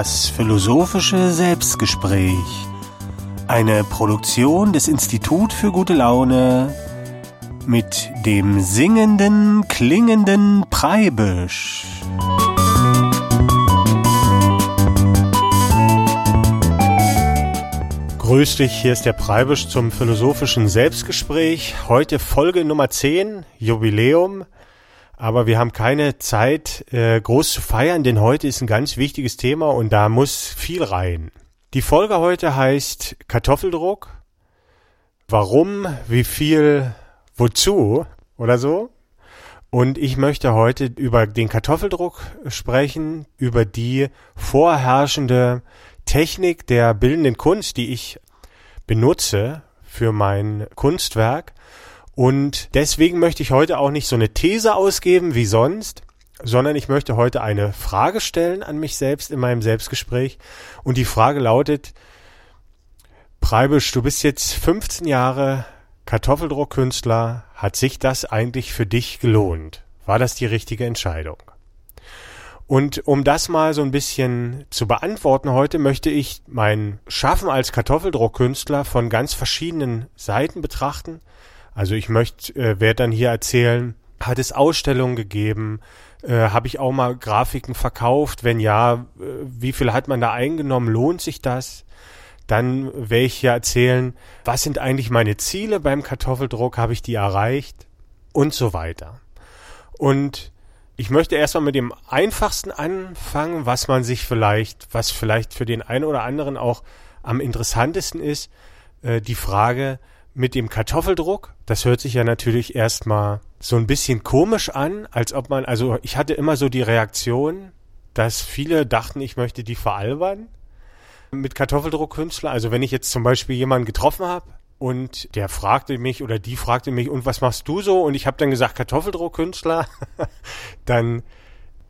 Das philosophische Selbstgespräch. Eine Produktion des Institut für gute Laune mit dem singenden, klingenden Preibisch. Grüß dich, hier ist der Preibisch zum philosophischen Selbstgespräch. Heute Folge Nummer 10, Jubiläum. Aber wir haben keine Zeit, äh, groß zu feiern, denn heute ist ein ganz wichtiges Thema und da muss viel rein. Die Folge heute heißt Kartoffeldruck. Warum, wie viel, wozu oder so. Und ich möchte heute über den Kartoffeldruck sprechen, über die vorherrschende Technik der bildenden Kunst, die ich benutze für mein Kunstwerk und deswegen möchte ich heute auch nicht so eine These ausgeben wie sonst, sondern ich möchte heute eine Frage stellen an mich selbst in meinem Selbstgespräch. Und die Frage lautet, Preibisch, du bist jetzt 15 Jahre Kartoffeldruckkünstler. Hat sich das eigentlich für dich gelohnt? War das die richtige Entscheidung? Und um das mal so ein bisschen zu beantworten heute, möchte ich mein Schaffen als Kartoffeldruckkünstler von ganz verschiedenen Seiten betrachten. Also ich möchte, äh, werde dann hier erzählen, hat es Ausstellungen gegeben? Äh, Habe ich auch mal Grafiken verkauft? Wenn ja, äh, wie viel hat man da eingenommen? Lohnt sich das? Dann werde ich hier erzählen, was sind eigentlich meine Ziele beim Kartoffeldruck? Habe ich die erreicht? Und so weiter. Und ich möchte erstmal mit dem einfachsten anfangen, was man sich vielleicht, was vielleicht für den einen oder anderen auch am interessantesten ist, äh, die Frage, mit dem Kartoffeldruck, das hört sich ja natürlich erstmal so ein bisschen komisch an, als ob man, also ich hatte immer so die Reaktion, dass viele dachten, ich möchte die veralbern mit Kartoffeldruckkünstler. Also wenn ich jetzt zum Beispiel jemanden getroffen habe und der fragte mich oder die fragte mich, und was machst du so? Und ich habe dann gesagt, Kartoffeldruckkünstler, dann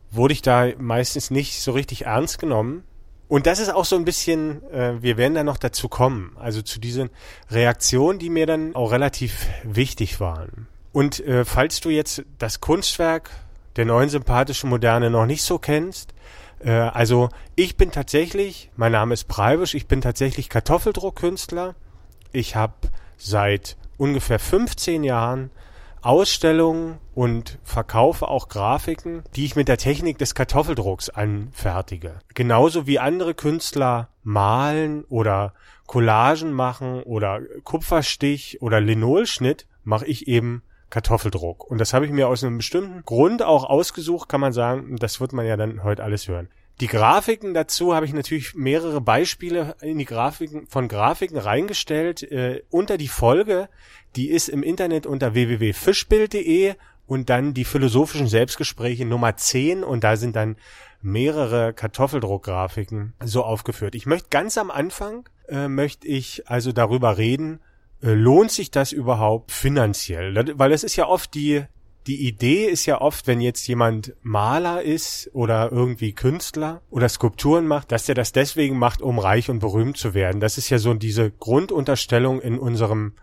wurde ich da meistens nicht so richtig ernst genommen. Und das ist auch so ein bisschen, äh, wir werden da noch dazu kommen, also zu diesen Reaktionen, die mir dann auch relativ wichtig waren. Und äh, falls du jetzt das Kunstwerk der neuen sympathischen Moderne noch nicht so kennst, äh, also ich bin tatsächlich, mein Name ist Preibisch, ich bin tatsächlich Kartoffeldruckkünstler. Ich habe seit ungefähr 15 Jahren Ausstellungen und verkaufe auch Grafiken, die ich mit der Technik des Kartoffeldrucks anfertige. Genauso wie andere Künstler malen oder Collagen machen oder Kupferstich oder Linolschnitt, mache ich eben Kartoffeldruck. Und das habe ich mir aus einem bestimmten Grund auch ausgesucht, kann man sagen. Das wird man ja dann heute alles hören. Die Grafiken dazu habe ich natürlich mehrere Beispiele in die Grafiken von Grafiken reingestellt äh, unter die Folge. Die ist im Internet unter www.fischbild.de und dann die philosophischen Selbstgespräche Nummer 10 und da sind dann mehrere Kartoffeldruckgrafiken so aufgeführt. Ich möchte ganz am Anfang äh, möchte ich also darüber reden, äh, lohnt sich das überhaupt finanziell? Weil es ist ja oft die die Idee ist ja oft, wenn jetzt jemand Maler ist oder irgendwie Künstler oder Skulpturen macht, dass er das deswegen macht, um reich und berühmt zu werden. Das ist ja so diese Grundunterstellung in unserem,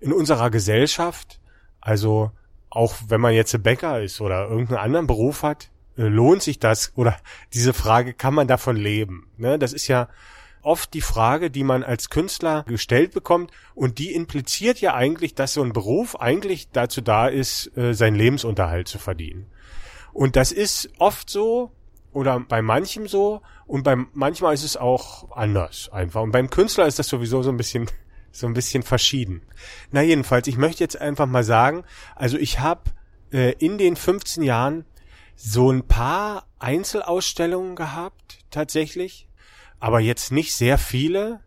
in unserer Gesellschaft. Also auch wenn man jetzt ein Bäcker ist oder irgendeinen anderen Beruf hat, äh, lohnt sich das oder diese Frage, kann man davon leben? Ne? Das ist ja oft die Frage, die man als Künstler gestellt bekommt und die impliziert ja eigentlich, dass so ein Beruf eigentlich dazu da ist, äh, seinen Lebensunterhalt zu verdienen. Und das ist oft so oder bei manchem so und beim manchmal ist es auch anders einfach. Und beim Künstler ist das sowieso so ein bisschen so ein bisschen verschieden. Na jedenfalls, ich möchte jetzt einfach mal sagen, also ich habe äh, in den 15 Jahren so ein paar Einzelausstellungen gehabt, tatsächlich aber jetzt nicht sehr viele,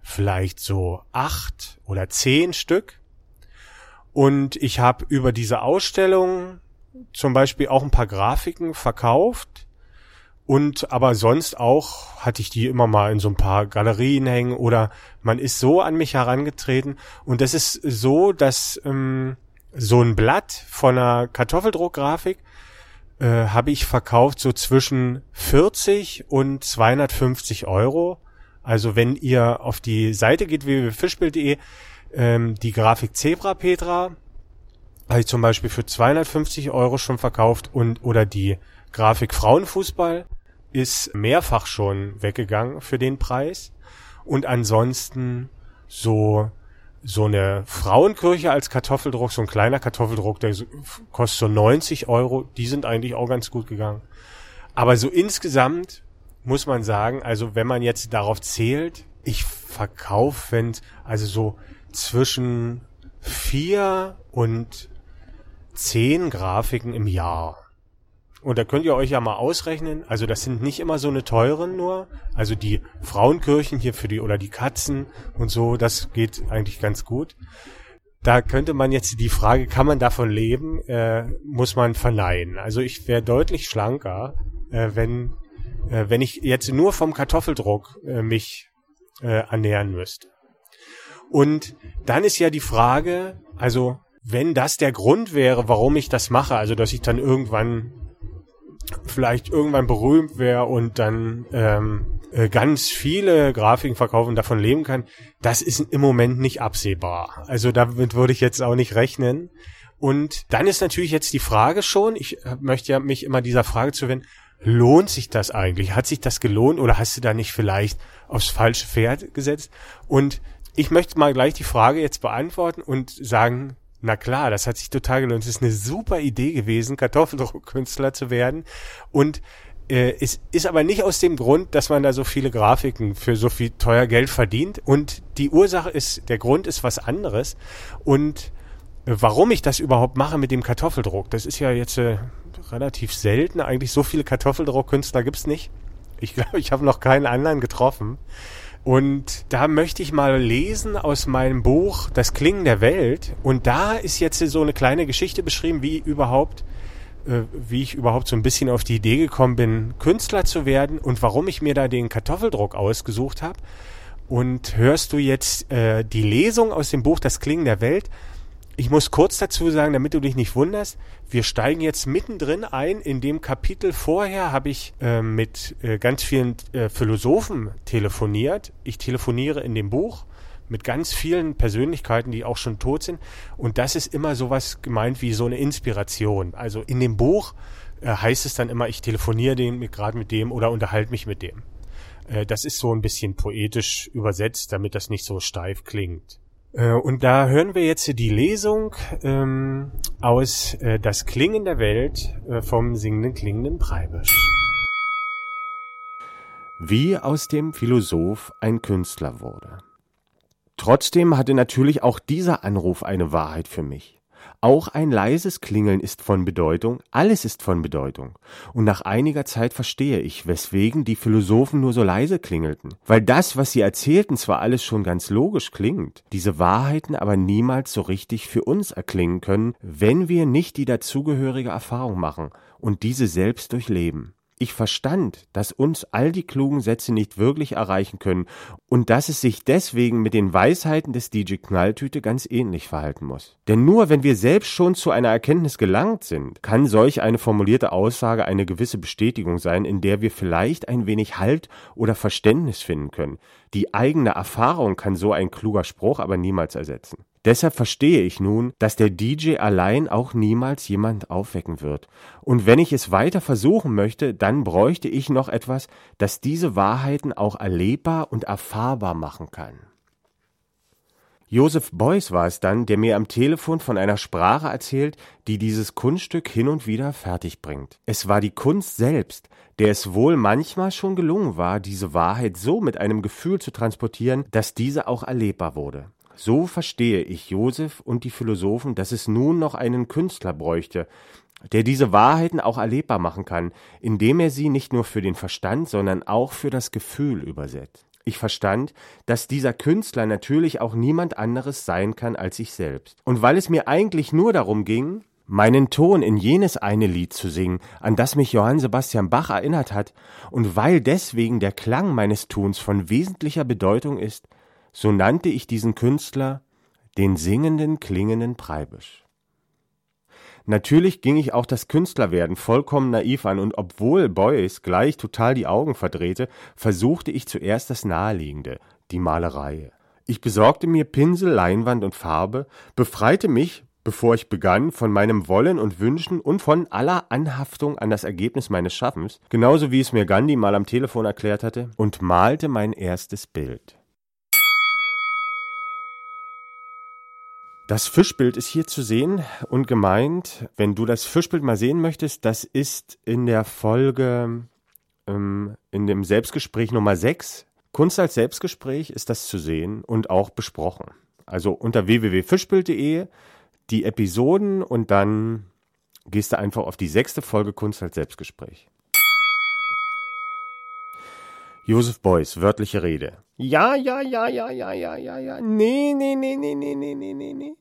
vielleicht so acht oder zehn Stück. Und ich habe über diese Ausstellung zum Beispiel auch ein paar Grafiken verkauft. Und aber sonst auch hatte ich die immer mal in so ein paar Galerien hängen oder man ist so an mich herangetreten. Und das ist so, dass ähm, so ein Blatt von einer Kartoffeldruckgrafik äh, habe ich verkauft so zwischen 40 und 250 Euro. Also wenn ihr auf die Seite geht, www.fischbild.de, ähm, die Grafik Zebra Petra habe ich zum Beispiel für 250 Euro schon verkauft und oder die Grafik Frauenfußball ist mehrfach schon weggegangen für den Preis. Und ansonsten so so eine Frauenkirche als Kartoffeldruck, so ein kleiner Kartoffeldruck, der kostet so 90 Euro, die sind eigentlich auch ganz gut gegangen. Aber so insgesamt muss man sagen, also wenn man jetzt darauf zählt, ich verkaufe, wenn also so zwischen vier und zehn Grafiken im Jahr. Und da könnt ihr euch ja mal ausrechnen, also das sind nicht immer so eine teuren nur, also die Frauenkirchen hier für die oder die Katzen und so, das geht eigentlich ganz gut. Da könnte man jetzt die Frage, kann man davon leben, äh, muss man verneinen. Also ich wäre deutlich schlanker, äh, wenn, äh, wenn ich jetzt nur vom Kartoffeldruck äh, mich äh, ernähren müsste. Und dann ist ja die Frage, also wenn das der Grund wäre, warum ich das mache, also dass ich dann irgendwann vielleicht irgendwann berühmt wäre und dann ähm, äh, ganz viele Grafiken verkaufen und davon leben kann, das ist im Moment nicht absehbar. Also damit würde ich jetzt auch nicht rechnen. Und dann ist natürlich jetzt die Frage schon, ich möchte ja mich immer dieser Frage zuwenden, lohnt sich das eigentlich? Hat sich das gelohnt oder hast du da nicht vielleicht aufs falsche Pferd gesetzt? Und ich möchte mal gleich die Frage jetzt beantworten und sagen, na klar, das hat sich total gelohnt. Es ist eine super Idee gewesen, Kartoffeldruckkünstler zu werden. Und äh, es ist aber nicht aus dem Grund, dass man da so viele Grafiken für so viel teuer Geld verdient. Und die Ursache ist, der Grund ist was anderes. Und warum ich das überhaupt mache mit dem Kartoffeldruck, das ist ja jetzt äh, relativ selten. Eigentlich so viele Kartoffeldruckkünstler gibt's nicht. Ich glaube, ich habe noch keinen anderen getroffen. Und da möchte ich mal lesen aus meinem Buch Das Klingen der Welt. Und da ist jetzt so eine kleine Geschichte beschrieben, wie überhaupt, äh, wie ich überhaupt so ein bisschen auf die Idee gekommen bin, Künstler zu werden und warum ich mir da den Kartoffeldruck ausgesucht habe. Und hörst du jetzt äh, die Lesung aus dem Buch Das Klingen der Welt? Ich muss kurz dazu sagen, damit du dich nicht wunderst, wir steigen jetzt mittendrin ein. In dem Kapitel vorher habe ich äh, mit äh, ganz vielen äh, Philosophen telefoniert. Ich telefoniere in dem Buch mit ganz vielen Persönlichkeiten, die auch schon tot sind. Und das ist immer sowas gemeint wie so eine Inspiration. Also in dem Buch äh, heißt es dann immer, ich telefoniere den gerade mit dem oder unterhalte mich mit dem. Äh, das ist so ein bisschen poetisch übersetzt, damit das nicht so steif klingt. Äh, und da hören wir jetzt die Lesung ähm, aus äh, Das Klingen der Welt äh, vom singenden klingenden Preibisch. Wie aus dem Philosoph ein Künstler wurde. Trotzdem hatte natürlich auch dieser Anruf eine Wahrheit für mich. Auch ein leises Klingeln ist von Bedeutung, alles ist von Bedeutung. Und nach einiger Zeit verstehe ich, weswegen die Philosophen nur so leise klingelten. Weil das, was sie erzählten, zwar alles schon ganz logisch klingt, diese Wahrheiten aber niemals so richtig für uns erklingen können, wenn wir nicht die dazugehörige Erfahrung machen und diese selbst durchleben. Ich verstand, dass uns all die klugen Sätze nicht wirklich erreichen können und dass es sich deswegen mit den Weisheiten des DJ Knalltüte ganz ähnlich verhalten muss. Denn nur wenn wir selbst schon zu einer Erkenntnis gelangt sind, kann solch eine formulierte Aussage eine gewisse Bestätigung sein, in der wir vielleicht ein wenig Halt oder Verständnis finden können. Die eigene Erfahrung kann so ein kluger Spruch aber niemals ersetzen. Deshalb verstehe ich nun, dass der DJ allein auch niemals jemand aufwecken wird. Und wenn ich es weiter versuchen möchte, dann bräuchte ich noch etwas, das diese Wahrheiten auch erlebbar und erfahrbar machen kann. Joseph Beuys war es dann, der mir am Telefon von einer Sprache erzählt, die dieses Kunststück hin und wieder fertig bringt. Es war die Kunst selbst, der es wohl manchmal schon gelungen war, diese Wahrheit so mit einem Gefühl zu transportieren, dass diese auch erlebbar wurde. So verstehe ich Joseph und die Philosophen, dass es nun noch einen Künstler bräuchte, der diese Wahrheiten auch erlebbar machen kann, indem er sie nicht nur für den Verstand, sondern auch für das Gefühl übersetzt. Ich verstand, dass dieser Künstler natürlich auch niemand anderes sein kann als ich selbst. Und weil es mir eigentlich nur darum ging, meinen Ton in jenes eine Lied zu singen, an das mich Johann Sebastian Bach erinnert hat, und weil deswegen der Klang meines Tuns von wesentlicher Bedeutung ist, so nannte ich diesen Künstler den singenden, klingenden Preibisch. Natürlich ging ich auch das Künstlerwerden vollkommen naiv an, und obwohl Beuys gleich total die Augen verdrehte, versuchte ich zuerst das Naheliegende, die Malerei. Ich besorgte mir Pinsel, Leinwand und Farbe, befreite mich bevor ich begann, von meinem Wollen und Wünschen und von aller Anhaftung an das Ergebnis meines Schaffens, genauso wie es mir Gandhi mal am Telefon erklärt hatte, und malte mein erstes Bild. Das Fischbild ist hier zu sehen und gemeint, wenn du das Fischbild mal sehen möchtest, das ist in der Folge, ähm, in dem Selbstgespräch Nummer 6. Kunst als Selbstgespräch ist das zu sehen und auch besprochen. Also unter www.fischbild.de die Episoden und dann gehst du einfach auf die sechste Folge Kunst als Selbstgespräch. Joseph Beuys, wörtliche Rede. Ja, ja, ja, ja, ja, ja, ja, ja. Nee, nee, nee, nee, nee, nee, nee, nee, nee.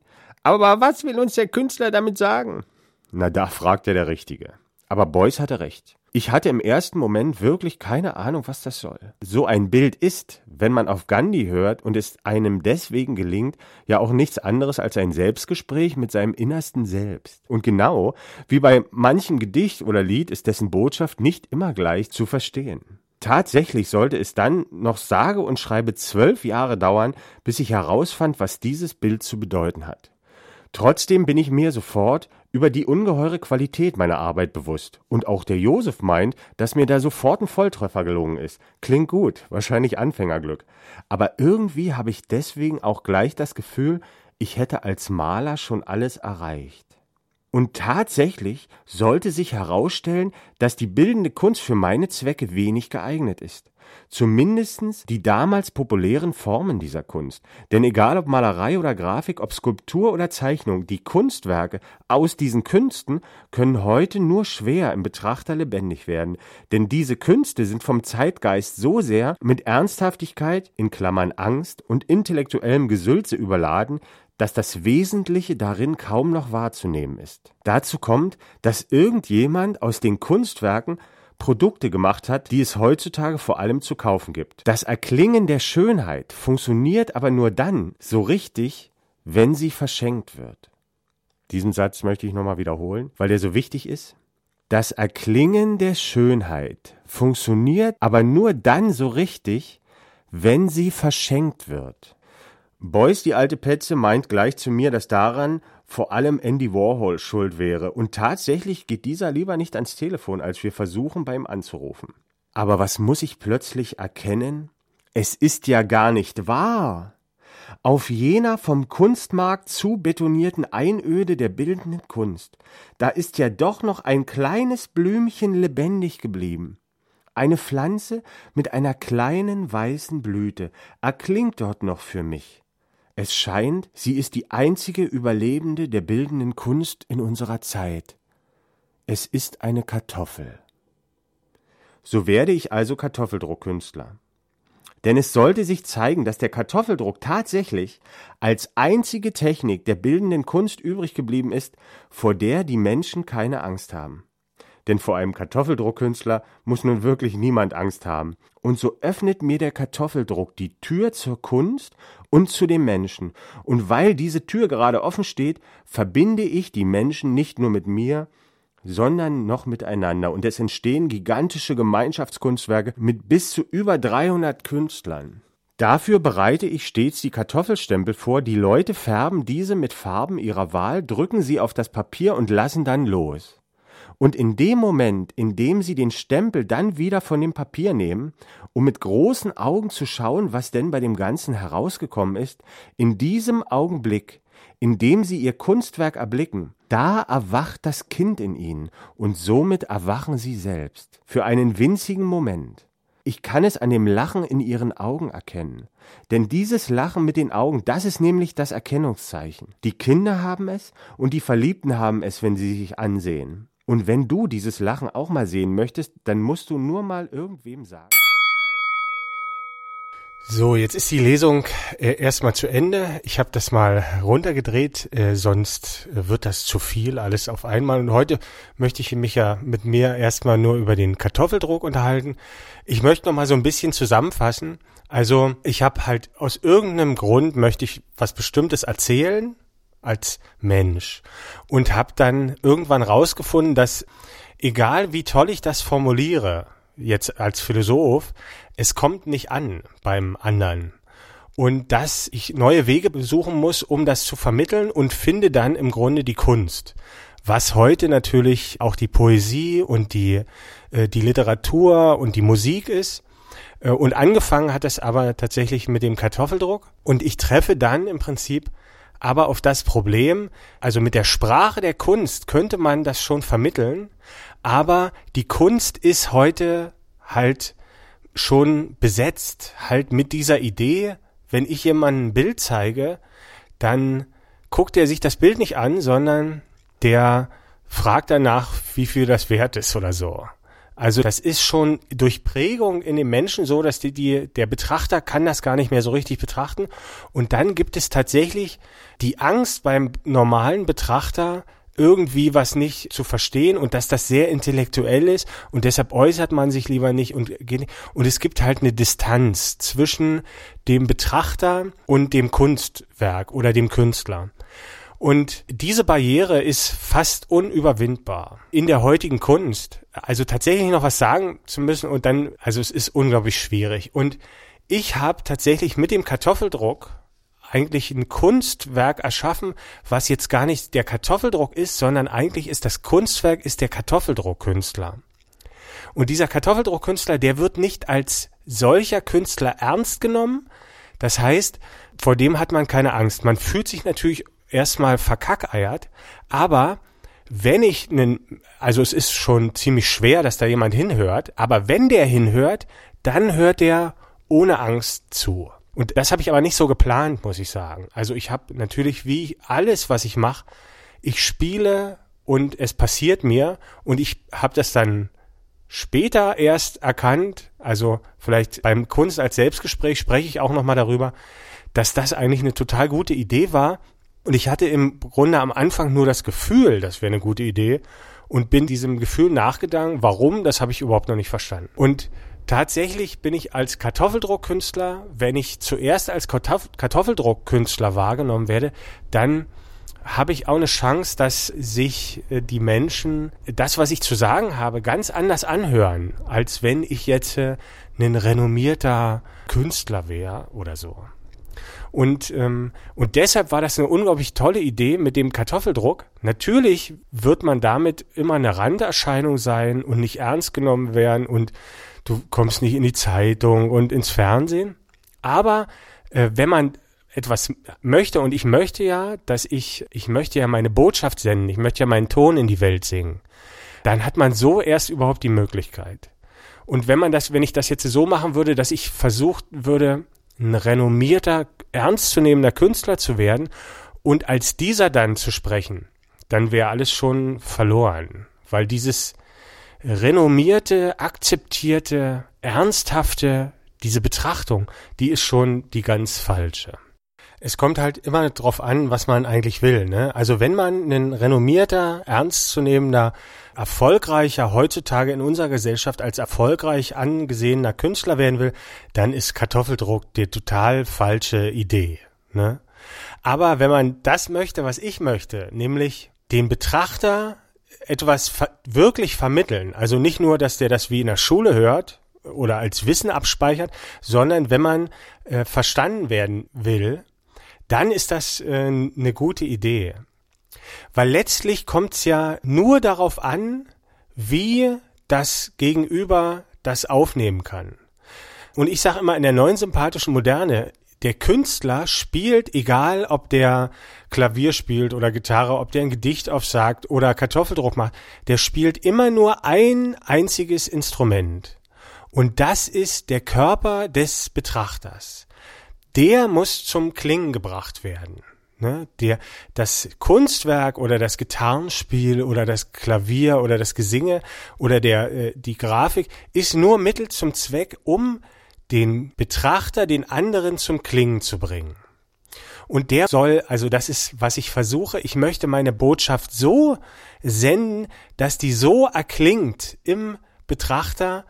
Aber was will uns der Künstler damit sagen? Na, da fragt er der Richtige. Aber Beuys hatte recht. Ich hatte im ersten Moment wirklich keine Ahnung, was das soll. So ein Bild ist, wenn man auf Gandhi hört und es einem deswegen gelingt, ja auch nichts anderes als ein Selbstgespräch mit seinem innersten Selbst. Und genau wie bei manchem Gedicht oder Lied ist dessen Botschaft nicht immer gleich zu verstehen. Tatsächlich sollte es dann noch sage und schreibe zwölf Jahre dauern, bis ich herausfand, was dieses Bild zu bedeuten hat. Trotzdem bin ich mir sofort über die ungeheure Qualität meiner Arbeit bewusst. Und auch der Josef meint, dass mir da sofort ein Volltreffer gelungen ist. Klingt gut, wahrscheinlich Anfängerglück. Aber irgendwie habe ich deswegen auch gleich das Gefühl, ich hätte als Maler schon alles erreicht. Und tatsächlich sollte sich herausstellen, dass die bildende Kunst für meine Zwecke wenig geeignet ist. Zumindestens die damals populären Formen dieser Kunst. Denn egal ob Malerei oder Grafik, ob Skulptur oder Zeichnung, die Kunstwerke aus diesen Künsten können heute nur schwer im Betrachter lebendig werden. Denn diese Künste sind vom Zeitgeist so sehr mit Ernsthaftigkeit, in Klammern Angst und intellektuellem Gesülze überladen, dass das Wesentliche darin kaum noch wahrzunehmen ist. Dazu kommt, dass irgendjemand aus den Kunstwerken Produkte gemacht hat, die es heutzutage vor allem zu kaufen gibt. Das Erklingen der Schönheit funktioniert aber nur dann so richtig, wenn sie verschenkt wird. Diesen Satz möchte ich nochmal wiederholen, weil der so wichtig ist. Das Erklingen der Schönheit funktioniert aber nur dann so richtig, wenn sie verschenkt wird. Beuys, die alte Petze, meint gleich zu mir, dass daran vor allem Andy Warhol schuld wäre. Und tatsächlich geht dieser lieber nicht ans Telefon, als wir versuchen, bei ihm anzurufen. Aber was muss ich plötzlich erkennen? Es ist ja gar nicht wahr. Auf jener vom Kunstmarkt zu betonierten Einöde der bildenden Kunst, da ist ja doch noch ein kleines Blümchen lebendig geblieben. Eine Pflanze mit einer kleinen weißen Blüte erklingt dort noch für mich. Es scheint, sie ist die einzige Überlebende der bildenden Kunst in unserer Zeit. Es ist eine Kartoffel. So werde ich also Kartoffeldruckkünstler. Denn es sollte sich zeigen, dass der Kartoffeldruck tatsächlich als einzige Technik der bildenden Kunst übrig geblieben ist, vor der die Menschen keine Angst haben denn vor einem Kartoffeldruckkünstler muss nun wirklich niemand Angst haben. Und so öffnet mir der Kartoffeldruck die Tür zur Kunst und zu dem Menschen. Und weil diese Tür gerade offen steht, verbinde ich die Menschen nicht nur mit mir, sondern noch miteinander. Und es entstehen gigantische Gemeinschaftskunstwerke mit bis zu über 300 Künstlern. Dafür bereite ich stets die Kartoffelstempel vor, die Leute färben diese mit Farben ihrer Wahl, drücken sie auf das Papier und lassen dann los. Und in dem Moment, in dem sie den Stempel dann wieder von dem Papier nehmen, um mit großen Augen zu schauen, was denn bei dem Ganzen herausgekommen ist, in diesem Augenblick, in dem sie ihr Kunstwerk erblicken, da erwacht das Kind in ihnen und somit erwachen sie selbst. Für einen winzigen Moment. Ich kann es an dem Lachen in ihren Augen erkennen. Denn dieses Lachen mit den Augen, das ist nämlich das Erkennungszeichen. Die Kinder haben es und die Verliebten haben es, wenn sie sich ansehen. Und wenn du dieses Lachen auch mal sehen möchtest, dann musst du nur mal irgendwem sagen. So, jetzt ist die Lesung äh, erstmal zu Ende. Ich habe das mal runtergedreht, äh, sonst wird das zu viel, alles auf einmal. Und heute möchte ich mich ja mit mir erstmal nur über den Kartoffeldruck unterhalten. Ich möchte noch mal so ein bisschen zusammenfassen. Also ich habe halt aus irgendeinem Grund möchte ich was Bestimmtes erzählen als Mensch und habe dann irgendwann rausgefunden, dass egal wie toll ich das formuliere, jetzt als Philosoph, es kommt nicht an beim anderen. und dass ich neue Wege besuchen muss, um das zu vermitteln und finde dann im Grunde die Kunst. Was heute natürlich auch die Poesie und die, äh, die Literatur und die Musik ist. Äh, und angefangen hat es aber tatsächlich mit dem Kartoffeldruck. Und ich treffe dann im Prinzip aber auf das Problem, also mit der Sprache der Kunst könnte man das schon vermitteln, aber die Kunst ist heute halt schon besetzt, halt mit dieser Idee, wenn ich jemandem ein Bild zeige, dann guckt er sich das Bild nicht an, sondern der fragt danach, wie viel das wert ist oder so. Also das ist schon durch Prägung in den Menschen so, dass die, die, der Betrachter kann das gar nicht mehr so richtig betrachten. Und dann gibt es tatsächlich die Angst beim normalen Betrachter, irgendwie was nicht zu verstehen und dass das sehr intellektuell ist und deshalb äußert man sich lieber nicht und und es gibt halt eine Distanz zwischen dem Betrachter und dem Kunstwerk oder dem Künstler. Und diese Barriere ist fast unüberwindbar in der heutigen Kunst. Also tatsächlich noch was sagen zu müssen und dann, also es ist unglaublich schwierig. Und ich habe tatsächlich mit dem Kartoffeldruck eigentlich ein Kunstwerk erschaffen, was jetzt gar nicht der Kartoffeldruck ist, sondern eigentlich ist das Kunstwerk ist der Kartoffeldruckkünstler. Und dieser Kartoffeldruckkünstler, der wird nicht als solcher Künstler ernst genommen. Das heißt, vor dem hat man keine Angst. Man fühlt sich natürlich erstmal verkackeiert, aber wenn ich einen, also es ist schon ziemlich schwer, dass da jemand hinhört, aber wenn der hinhört, dann hört der ohne Angst zu. Und das habe ich aber nicht so geplant, muss ich sagen. Also ich habe natürlich wie alles, was ich mache, ich spiele und es passiert mir und ich habe das dann später erst erkannt, also vielleicht beim Kunst als Selbstgespräch spreche ich auch nochmal darüber, dass das eigentlich eine total gute Idee war, und ich hatte im Grunde am Anfang nur das Gefühl, das wäre eine gute Idee und bin diesem Gefühl nachgegangen. Warum, das habe ich überhaupt noch nicht verstanden. Und tatsächlich bin ich als Kartoffeldruckkünstler, wenn ich zuerst als Kartoffeldruckkünstler wahrgenommen werde, dann habe ich auch eine Chance, dass sich äh, die Menschen das, was ich zu sagen habe, ganz anders anhören, als wenn ich jetzt äh, ein renommierter Künstler wäre oder so. Und, ähm, und deshalb war das eine unglaublich tolle Idee mit dem Kartoffeldruck. Natürlich wird man damit immer eine Randerscheinung sein und nicht ernst genommen werden und du kommst nicht in die Zeitung und ins Fernsehen. Aber äh, wenn man etwas möchte und ich möchte ja, dass ich, ich möchte ja meine Botschaft senden, ich möchte ja meinen Ton in die Welt singen, dann hat man so erst überhaupt die Möglichkeit. Und wenn man das, wenn ich das jetzt so machen würde, dass ich versucht würde, ein renommierter, ernstzunehmender Künstler zu werden und als dieser dann zu sprechen, dann wäre alles schon verloren, weil dieses renommierte, akzeptierte, ernsthafte, diese Betrachtung, die ist schon die ganz falsche. Es kommt halt immer drauf an, was man eigentlich will. Ne? Also wenn man ein renommierter, ernstzunehmender, erfolgreicher, heutzutage in unserer Gesellschaft als erfolgreich angesehener Künstler werden will, dann ist Kartoffeldruck die total falsche Idee. Ne? Aber wenn man das möchte, was ich möchte, nämlich den Betrachter etwas ver wirklich vermitteln, also nicht nur, dass der das wie in der Schule hört, oder als Wissen abspeichert, sondern wenn man äh, verstanden werden will, dann ist das äh, eine gute Idee. Weil letztlich kommt es ja nur darauf an, wie das Gegenüber das aufnehmen kann. Und ich sage immer in der neuen sympathischen Moderne, der Künstler spielt, egal ob der Klavier spielt oder Gitarre, ob der ein Gedicht aufsagt oder Kartoffeldruck macht, der spielt immer nur ein einziges Instrument. Und das ist der Körper des Betrachters der muss zum Klingen gebracht werden. Ne? Der, das Kunstwerk oder das Gitarrenspiel oder das Klavier oder das Gesinge oder der, äh, die Grafik ist nur Mittel zum Zweck, um den Betrachter, den anderen zum Klingen zu bringen. Und der soll, also das ist, was ich versuche, ich möchte meine Botschaft so senden, dass die so erklingt im Betrachter,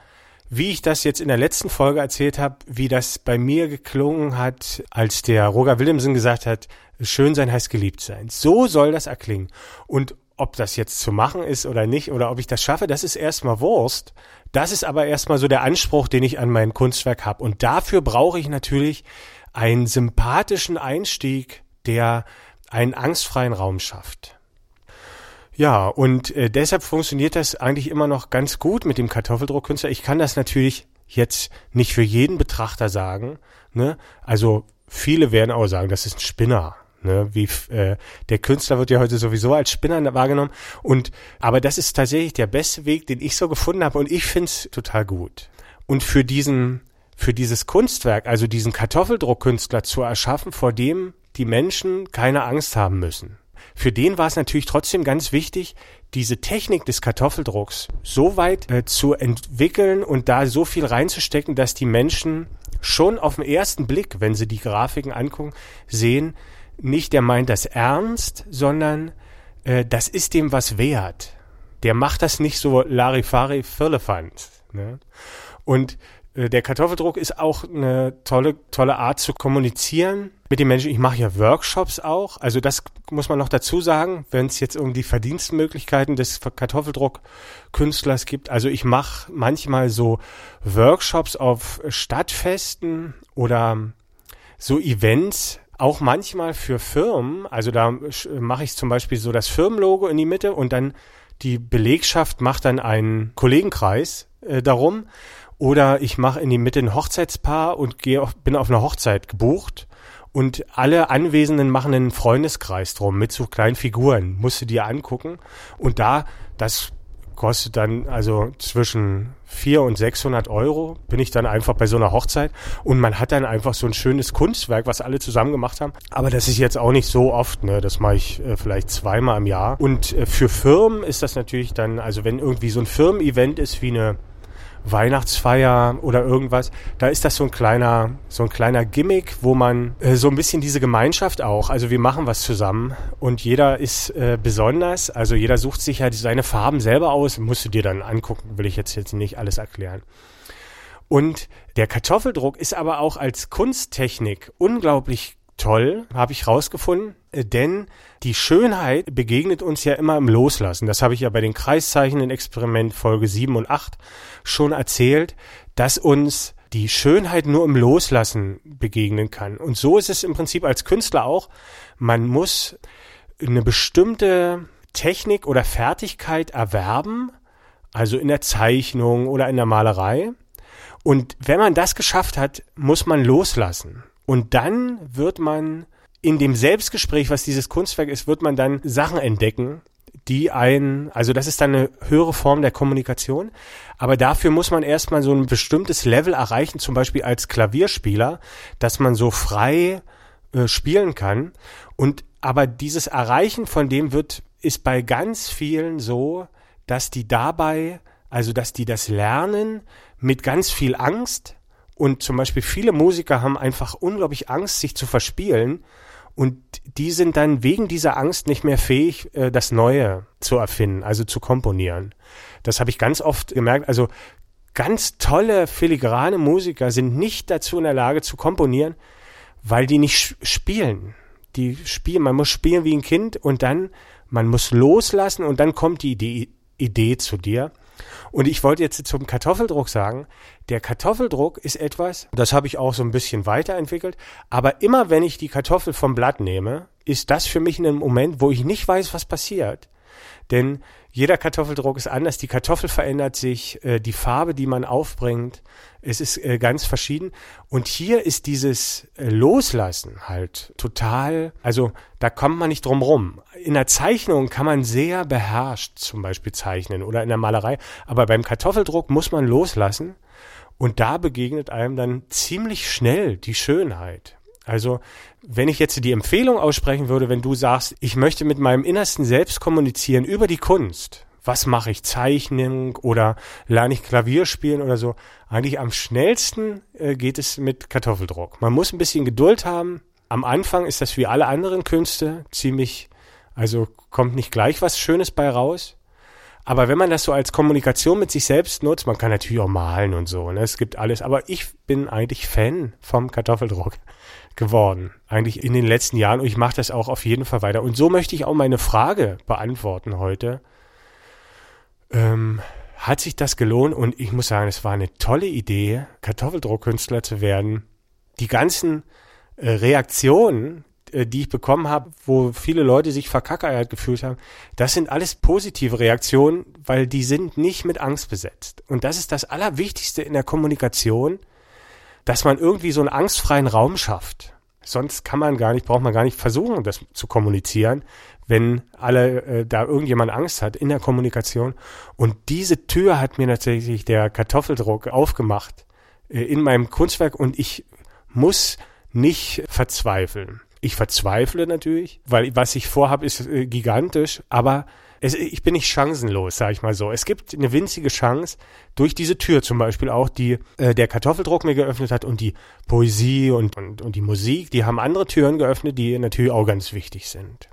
wie ich das jetzt in der letzten Folge erzählt habe, wie das bei mir geklungen hat, als der Roger Williamson gesagt hat, schön sein heißt geliebt sein. So soll das erklingen. Und ob das jetzt zu machen ist oder nicht, oder ob ich das schaffe, das ist erstmal Wurst. Das ist aber erstmal so der Anspruch, den ich an mein Kunstwerk habe. Und dafür brauche ich natürlich einen sympathischen Einstieg, der einen angstfreien Raum schafft. Ja, und äh, deshalb funktioniert das eigentlich immer noch ganz gut mit dem Kartoffeldruckkünstler. Ich kann das natürlich jetzt nicht für jeden Betrachter sagen. Ne? Also viele werden auch sagen, das ist ein Spinner. Ne, wie äh, der Künstler wird ja heute sowieso als Spinner wahrgenommen und aber das ist tatsächlich der beste Weg, den ich so gefunden habe und ich find's total gut. Und für diesen für dieses Kunstwerk, also diesen Kartoffeldruckkünstler zu erschaffen, vor dem die Menschen keine Angst haben müssen. Für den war es natürlich trotzdem ganz wichtig, diese Technik des Kartoffeldrucks so weit äh, zu entwickeln und da so viel reinzustecken, dass die Menschen schon auf den ersten Blick, wenn sie die Grafiken angucken, sehen, nicht der meint das ernst, sondern äh, das ist dem was wert. Der macht das nicht so Larifari Firlefanz. Ne? Und der Kartoffeldruck ist auch eine tolle, tolle Art zu kommunizieren mit den Menschen. Ich mache ja Workshops auch. Also das muss man noch dazu sagen, wenn es jetzt um die Verdienstmöglichkeiten des Kartoffeldruckkünstlers gibt. Also ich mache manchmal so Workshops auf Stadtfesten oder so Events, auch manchmal für Firmen. Also da mache ich zum Beispiel so das Firmenlogo in die Mitte und dann die Belegschaft macht dann einen Kollegenkreis äh, darum. Oder ich mache in die Mitte ein Hochzeitspaar und gehe auf, bin auf eine Hochzeit gebucht und alle Anwesenden machen einen Freundeskreis drum mit so kleinen Figuren. Musst du dir angucken. Und da, das kostet dann also zwischen vier und 600 Euro, bin ich dann einfach bei so einer Hochzeit und man hat dann einfach so ein schönes Kunstwerk, was alle zusammen gemacht haben. Aber das ist jetzt auch nicht so oft, ne? das mache ich äh, vielleicht zweimal im Jahr. Und äh, für Firmen ist das natürlich dann, also wenn irgendwie so ein Firmen-Event ist wie eine Weihnachtsfeier oder irgendwas, da ist das so ein kleiner, so ein kleiner Gimmick, wo man äh, so ein bisschen diese Gemeinschaft auch, also wir machen was zusammen und jeder ist äh, besonders, also jeder sucht sich ja seine Farben selber aus, musst du dir dann angucken, will ich jetzt, jetzt nicht alles erklären. Und der Kartoffeldruck ist aber auch als Kunsttechnik unglaublich toll, habe ich rausgefunden, äh, denn die Schönheit begegnet uns ja immer im Loslassen. Das habe ich ja bei den Kreiszeichnen Experiment Folge 7 und 8 schon erzählt, dass uns die Schönheit nur im Loslassen begegnen kann. Und so ist es im Prinzip als Künstler auch. Man muss eine bestimmte Technik oder Fertigkeit erwerben, also in der Zeichnung oder in der Malerei. Und wenn man das geschafft hat, muss man loslassen. Und dann wird man in dem Selbstgespräch, was dieses Kunstwerk ist, wird man dann Sachen entdecken, die ein, also das ist dann eine höhere Form der Kommunikation, aber dafür muss man erstmal so ein bestimmtes Level erreichen, zum Beispiel als Klavierspieler, dass man so frei äh, spielen kann. Und aber dieses Erreichen von dem wird, ist bei ganz vielen so, dass die dabei, also dass die das lernen mit ganz viel Angst, und zum Beispiel viele Musiker haben einfach unglaublich Angst, sich zu verspielen. Und die sind dann wegen dieser Angst nicht mehr fähig, äh, das Neue zu erfinden, also zu komponieren. Das habe ich ganz oft gemerkt. Also ganz tolle, filigrane Musiker sind nicht dazu in der Lage zu komponieren, weil die nicht spielen. Die spielen, man muss spielen wie ein Kind und dann, man muss loslassen und dann kommt die Idee, Idee zu dir. Und ich wollte jetzt zum Kartoffeldruck sagen, der Kartoffeldruck ist etwas, das habe ich auch so ein bisschen weiterentwickelt, aber immer wenn ich die Kartoffel vom Blatt nehme, ist das für mich ein Moment, wo ich nicht weiß, was passiert. Denn jeder Kartoffeldruck ist anders, die Kartoffel verändert sich, äh, die Farbe, die man aufbringt, es ist äh, ganz verschieden. Und hier ist dieses äh, Loslassen halt total, also da kommt man nicht drum rum. In der Zeichnung kann man sehr beherrscht zum Beispiel zeichnen oder in der Malerei, aber beim Kartoffeldruck muss man loslassen und da begegnet einem dann ziemlich schnell die Schönheit. Also, wenn ich jetzt die Empfehlung aussprechen würde, wenn du sagst, ich möchte mit meinem innersten Selbst kommunizieren über die Kunst, was mache ich, Zeichnen oder lerne ich Klavier spielen oder so, eigentlich am schnellsten äh, geht es mit Kartoffeldruck. Man muss ein bisschen Geduld haben. Am Anfang ist das wie alle anderen Künste ziemlich, also kommt nicht gleich was Schönes bei raus. Aber wenn man das so als Kommunikation mit sich selbst nutzt, man kann natürlich auch malen und so, ne? es gibt alles. Aber ich bin eigentlich Fan vom Kartoffeldruck geworden, eigentlich in den letzten Jahren. Und ich mache das auch auf jeden Fall weiter. Und so möchte ich auch meine Frage beantworten heute. Ähm, hat sich das gelohnt? Und ich muss sagen, es war eine tolle Idee, Kartoffeldruckkünstler zu werden. Die ganzen äh, Reaktionen, äh, die ich bekommen habe, wo viele Leute sich verkackeiert gefühlt haben, das sind alles positive Reaktionen, weil die sind nicht mit Angst besetzt. Und das ist das Allerwichtigste in der Kommunikation, dass man irgendwie so einen angstfreien Raum schafft. Sonst kann man gar nicht, braucht man gar nicht versuchen, das zu kommunizieren, wenn alle äh, da irgendjemand Angst hat in der Kommunikation. Und diese Tür hat mir tatsächlich der Kartoffeldruck aufgemacht äh, in meinem Kunstwerk und ich muss nicht verzweifeln. Ich verzweifle natürlich, weil was ich vorhabe, ist äh, gigantisch, aber es, ich bin nicht chancenlos, sage ich mal so. Es gibt eine winzige Chance durch diese Tür zum Beispiel auch, die äh, der Kartoffeldruck mir geöffnet hat und die Poesie und, und, und die Musik, die haben andere Türen geöffnet, die natürlich auch ganz wichtig sind.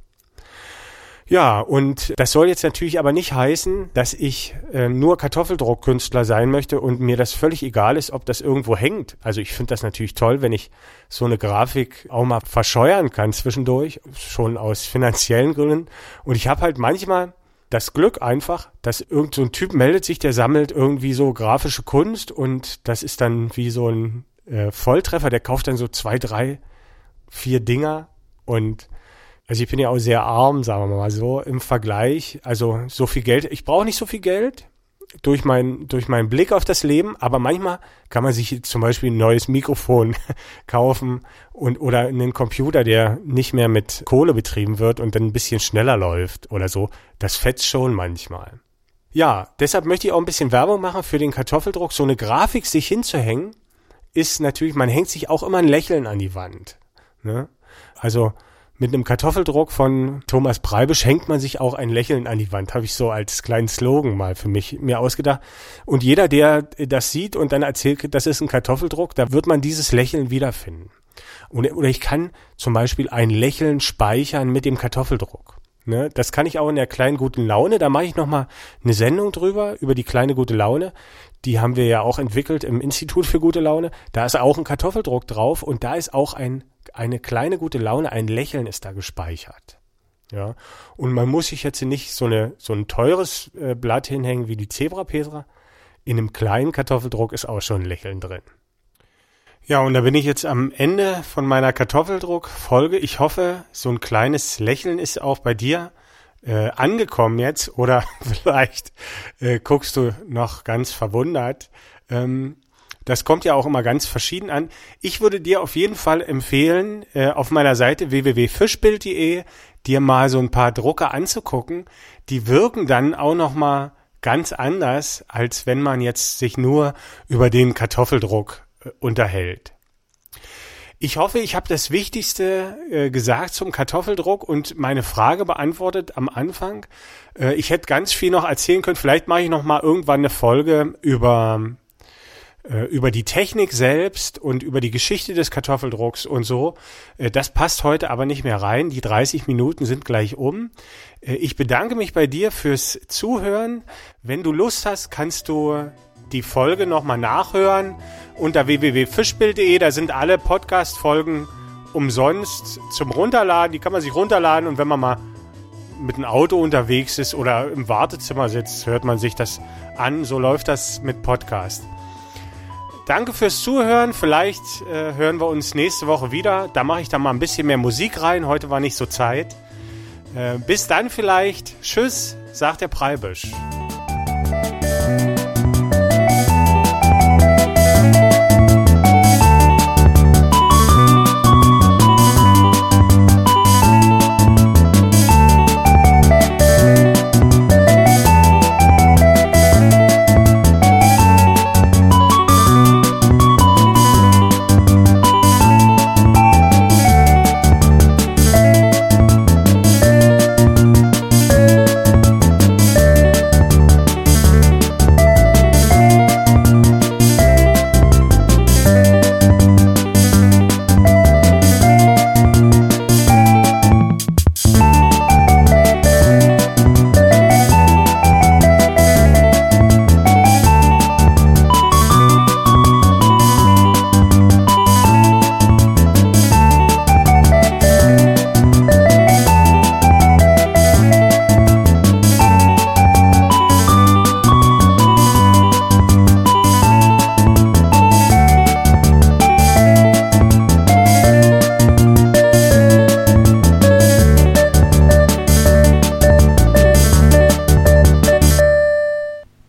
Ja, und das soll jetzt natürlich aber nicht heißen, dass ich äh, nur Kartoffeldruckkünstler sein möchte und mir das völlig egal ist, ob das irgendwo hängt. Also ich finde das natürlich toll, wenn ich so eine Grafik auch mal verscheuern kann zwischendurch, schon aus finanziellen Gründen. Und ich habe halt manchmal das Glück einfach, dass irgend so ein Typ meldet sich, der sammelt irgendwie so grafische Kunst und das ist dann wie so ein äh, Volltreffer, der kauft dann so zwei, drei, vier Dinger und also ich bin ja auch sehr arm, sagen wir mal so, im Vergleich. Also so viel Geld, ich brauche nicht so viel Geld durch, mein, durch meinen Blick auf das Leben, aber manchmal kann man sich zum Beispiel ein neues Mikrofon kaufen und oder einen Computer, der nicht mehr mit Kohle betrieben wird und dann ein bisschen schneller läuft oder so. Das fetzt schon manchmal. Ja, deshalb möchte ich auch ein bisschen Werbung machen für den Kartoffeldruck. So eine Grafik sich hinzuhängen, ist natürlich, man hängt sich auch immer ein Lächeln an die Wand. Ne? Also mit einem Kartoffeldruck von Thomas Breibisch hängt man sich auch ein Lächeln an die Wand, habe ich so als kleinen Slogan mal für mich mir ausgedacht. Und jeder, der das sieht und dann erzählt, das ist ein Kartoffeldruck, da wird man dieses Lächeln wiederfinden. Oder ich kann zum Beispiel ein Lächeln speichern mit dem Kartoffeldruck. Ne, das kann ich auch in der kleinen guten Laune. Da mache ich nochmal eine Sendung drüber, über die kleine gute Laune. Die haben wir ja auch entwickelt im Institut für gute Laune. Da ist auch ein Kartoffeldruck drauf und da ist auch ein eine kleine gute Laune, ein Lächeln ist da gespeichert. Ja, und man muss sich jetzt nicht so eine so ein teures äh, Blatt hinhängen wie die Zebra Petra. In einem kleinen Kartoffeldruck ist auch schon ein Lächeln drin. Ja, und da bin ich jetzt am Ende von meiner Kartoffeldruck-Folge. Ich hoffe, so ein kleines Lächeln ist auch bei dir äh, angekommen jetzt oder vielleicht äh, guckst du noch ganz verwundert. Ähm, das kommt ja auch immer ganz verschieden an. Ich würde dir auf jeden Fall empfehlen, äh, auf meiner Seite www.fischbild.de dir mal so ein paar Drucker anzugucken. Die wirken dann auch noch mal ganz anders, als wenn man jetzt sich nur über den Kartoffeldruck unterhält. Ich hoffe, ich habe das Wichtigste äh, gesagt zum Kartoffeldruck und meine Frage beantwortet am Anfang. Äh, ich hätte ganz viel noch erzählen können. Vielleicht mache ich noch mal irgendwann eine Folge über äh, über die Technik selbst und über die Geschichte des Kartoffeldrucks und so. Äh, das passt heute aber nicht mehr rein. Die 30 Minuten sind gleich um. Äh, ich bedanke mich bei dir fürs Zuhören. Wenn du Lust hast, kannst du die Folge nochmal nachhören unter www.fischbild.de. Da sind alle Podcast-Folgen umsonst zum Runterladen. Die kann man sich runterladen und wenn man mal mit dem Auto unterwegs ist oder im Wartezimmer sitzt, hört man sich das an. So läuft das mit Podcast. Danke fürs Zuhören. Vielleicht äh, hören wir uns nächste Woche wieder. Da mache ich dann mal ein bisschen mehr Musik rein. Heute war nicht so Zeit. Äh, bis dann vielleicht. Tschüss, sagt der Preibisch.